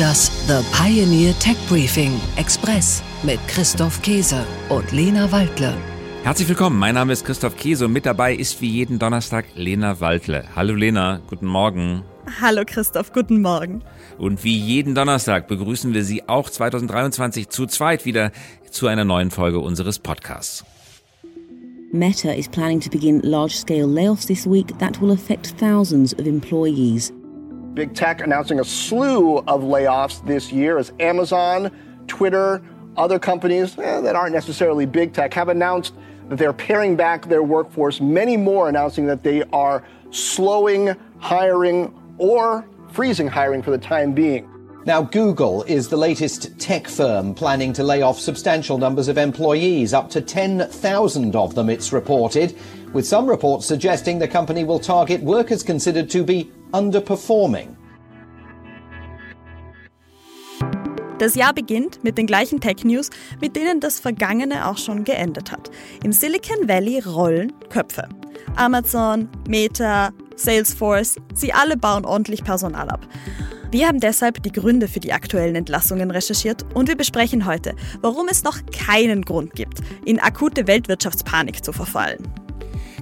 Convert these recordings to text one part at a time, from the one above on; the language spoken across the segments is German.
Das The Pioneer Tech Briefing Express mit Christoph Käse und Lena Waldle. Herzlich willkommen, mein Name ist Christoph Käse und mit dabei ist wie jeden Donnerstag Lena Waldle. Hallo Lena, guten Morgen. Hallo Christoph, guten Morgen. Und wie jeden Donnerstag begrüßen wir Sie auch 2023 zu zweit wieder zu einer neuen Folge unseres Podcasts. Meta is planning to begin large scale layoffs this week that will affect thousands of employees. Big tech announcing a slew of layoffs this year as Amazon, Twitter, other companies eh, that aren't necessarily big tech have announced that they're paring back their workforce. Many more announcing that they are slowing hiring or freezing hiring for the time being. Now, Google is the latest tech firm planning to lay off substantial numbers of employees, up to 10,000 of them, it's reported, with some reports suggesting the company will target workers considered to be underperforming. Das Jahr beginnt mit den gleichen Tech-News, mit denen das Vergangene auch schon geendet hat. Im Silicon Valley rollen Köpfe. Amazon, Meta, Salesforce, sie alle bauen ordentlich Personal ab. Wir haben deshalb die Gründe für die aktuellen Entlassungen recherchiert und wir besprechen heute, warum es noch keinen Grund gibt, in akute Weltwirtschaftspanik zu verfallen.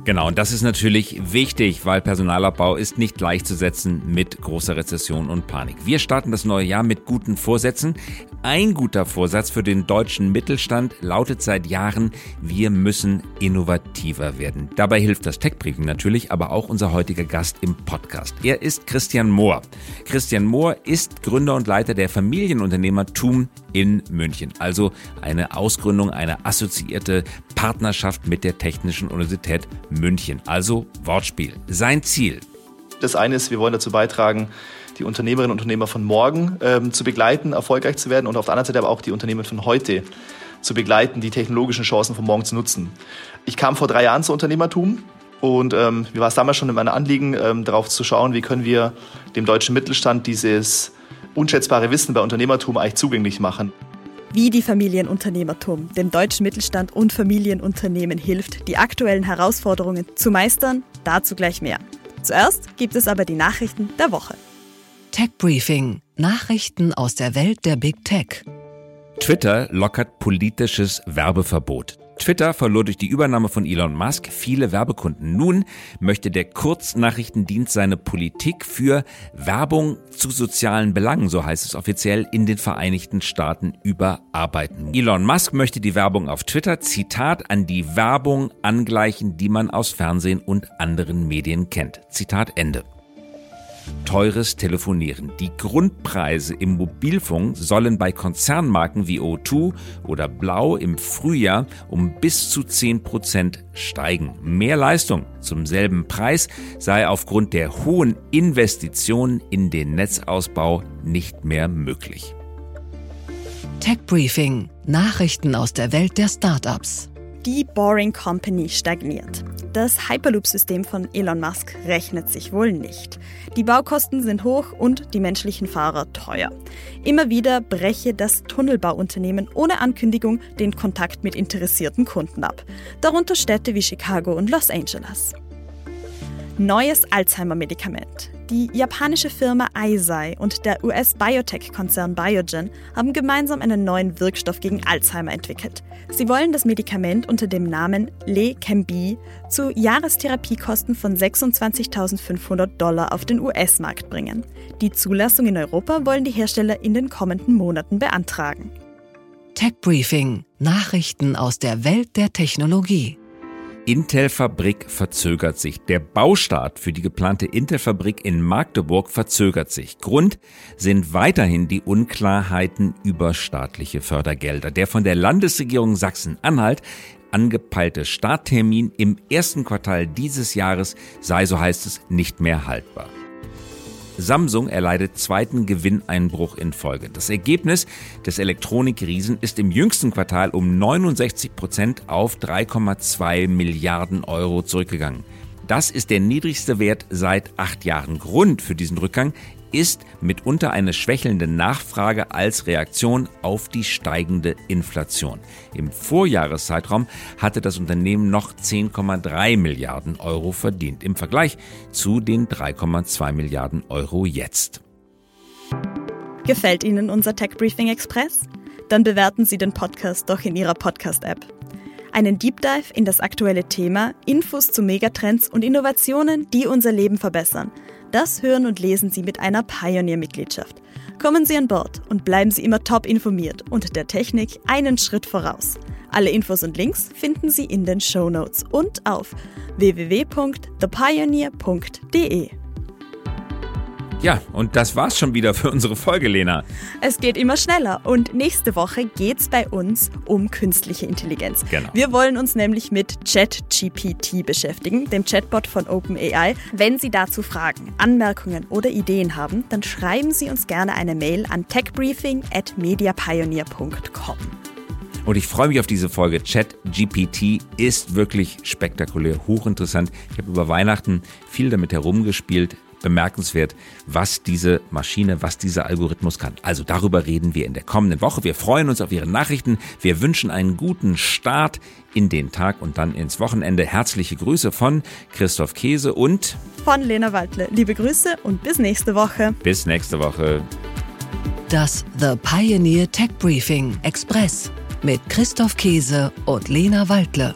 Genau, und das ist natürlich wichtig, weil Personalabbau ist nicht gleichzusetzen mit großer Rezession und Panik. Wir starten das neue Jahr mit guten Vorsätzen. Ein guter Vorsatz für den deutschen Mittelstand lautet seit Jahren, wir müssen innovativer werden. Dabei hilft das Tech-Briefing natürlich, aber auch unser heutiger Gast im Podcast. Er ist Christian Mohr. Christian Mohr ist Gründer und Leiter der Familienunternehmertum in München. Also eine Ausgründung, eine assoziierte Partnerschaft mit der Technischen Universität München. Also Wortspiel. Sein Ziel. Das eine ist, wir wollen dazu beitragen, die Unternehmerinnen und Unternehmer von morgen ähm, zu begleiten, erfolgreich zu werden und auf der anderen Seite aber auch die Unternehmen von heute zu begleiten, die technologischen Chancen von morgen zu nutzen. Ich kam vor drei Jahren zu Unternehmertum und ähm, mir war es damals schon in meinem Anliegen, ähm, darauf zu schauen, wie können wir dem deutschen Mittelstand dieses unschätzbare Wissen bei Unternehmertum eigentlich zugänglich machen. Wie die Familienunternehmertum dem deutschen Mittelstand und Familienunternehmen hilft, die aktuellen Herausforderungen zu meistern, dazu gleich mehr. Zuerst gibt es aber die Nachrichten der Woche. Tech Briefing. Nachrichten aus der Welt der Big Tech. Twitter lockert politisches Werbeverbot. Twitter verlor durch die Übernahme von Elon Musk viele Werbekunden. Nun möchte der Kurznachrichtendienst seine Politik für Werbung zu sozialen Belangen, so heißt es offiziell, in den Vereinigten Staaten überarbeiten. Elon Musk möchte die Werbung auf Twitter, Zitat, an die Werbung angleichen, die man aus Fernsehen und anderen Medien kennt. Zitat Ende teures Telefonieren. Die Grundpreise im Mobilfunk sollen bei Konzernmarken wie O2 oder Blau im Frühjahr um bis zu 10 Prozent steigen. Mehr Leistung zum selben Preis sei aufgrund der hohen Investitionen in den Netzausbau nicht mehr möglich. Tech Briefing. Nachrichten aus der Welt der Startups. Die Boring Company stagniert. Das Hyperloop-System von Elon Musk rechnet sich wohl nicht. Die Baukosten sind hoch und die menschlichen Fahrer teuer. Immer wieder breche das Tunnelbauunternehmen ohne Ankündigung den Kontakt mit interessierten Kunden ab, darunter Städte wie Chicago und Los Angeles. Neues Alzheimer-Medikament. Die japanische Firma Eisai und der US-Biotech-Konzern Biogen haben gemeinsam einen neuen Wirkstoff gegen Alzheimer entwickelt. Sie wollen das Medikament unter dem Namen Lecembi zu Jahrestherapiekosten von 26.500 Dollar auf den US-Markt bringen. Die Zulassung in Europa wollen die Hersteller in den kommenden Monaten beantragen. Tech Briefing. Nachrichten aus der Welt der Technologie. Intel-Fabrik verzögert sich. Der Baustart für die geplante Intel-Fabrik in Magdeburg verzögert sich. Grund sind weiterhin die Unklarheiten über staatliche Fördergelder. Der von der Landesregierung Sachsen-Anhalt angepeilte Starttermin im ersten Quartal dieses Jahres sei, so heißt es, nicht mehr haltbar. Samsung erleidet zweiten Gewinneinbruch in Folge. Das Ergebnis des Elektronikriesen ist im jüngsten Quartal um 69 Prozent auf 3,2 Milliarden Euro zurückgegangen. Das ist der niedrigste Wert seit acht Jahren. Grund für diesen Rückgang ist mitunter eine schwächelnde Nachfrage als Reaktion auf die steigende Inflation. Im Vorjahreszeitraum hatte das Unternehmen noch 10,3 Milliarden Euro verdient im Vergleich zu den 3,2 Milliarden Euro jetzt. Gefällt Ihnen unser Tech Briefing Express? Dann bewerten Sie den Podcast doch in Ihrer Podcast-App. Einen Deep Dive in das aktuelle Thema, Infos zu Megatrends und Innovationen, die unser Leben verbessern. Das hören und lesen Sie mit einer Pioneer-Mitgliedschaft. Kommen Sie an Bord und bleiben Sie immer top informiert und der Technik einen Schritt voraus. Alle Infos und Links finden Sie in den Show Notes und auf www.thepioneer.de. Ja, und das war's schon wieder für unsere Folge, Lena. Es geht immer schneller und nächste Woche geht's bei uns um künstliche Intelligenz. Genau. Wir wollen uns nämlich mit ChatGPT beschäftigen, dem Chatbot von OpenAI. Wenn Sie dazu Fragen, Anmerkungen oder Ideen haben, dann schreiben Sie uns gerne eine Mail an techbriefing@mediapioneer.com. Und ich freue mich auf diese Folge. ChatGPT ist wirklich spektakulär, hochinteressant. Ich habe über Weihnachten viel damit herumgespielt, bemerkenswert, was diese Maschine, was dieser Algorithmus kann. Also darüber reden wir in der kommenden Woche. Wir freuen uns auf Ihre Nachrichten. Wir wünschen einen guten Start in den Tag und dann ins Wochenende. Herzliche Grüße von Christoph Käse und von Lena Waldle. Liebe Grüße und bis nächste Woche. Bis nächste Woche. Das The Pioneer Tech Briefing Express mit Christoph Käse und Lena Waldle.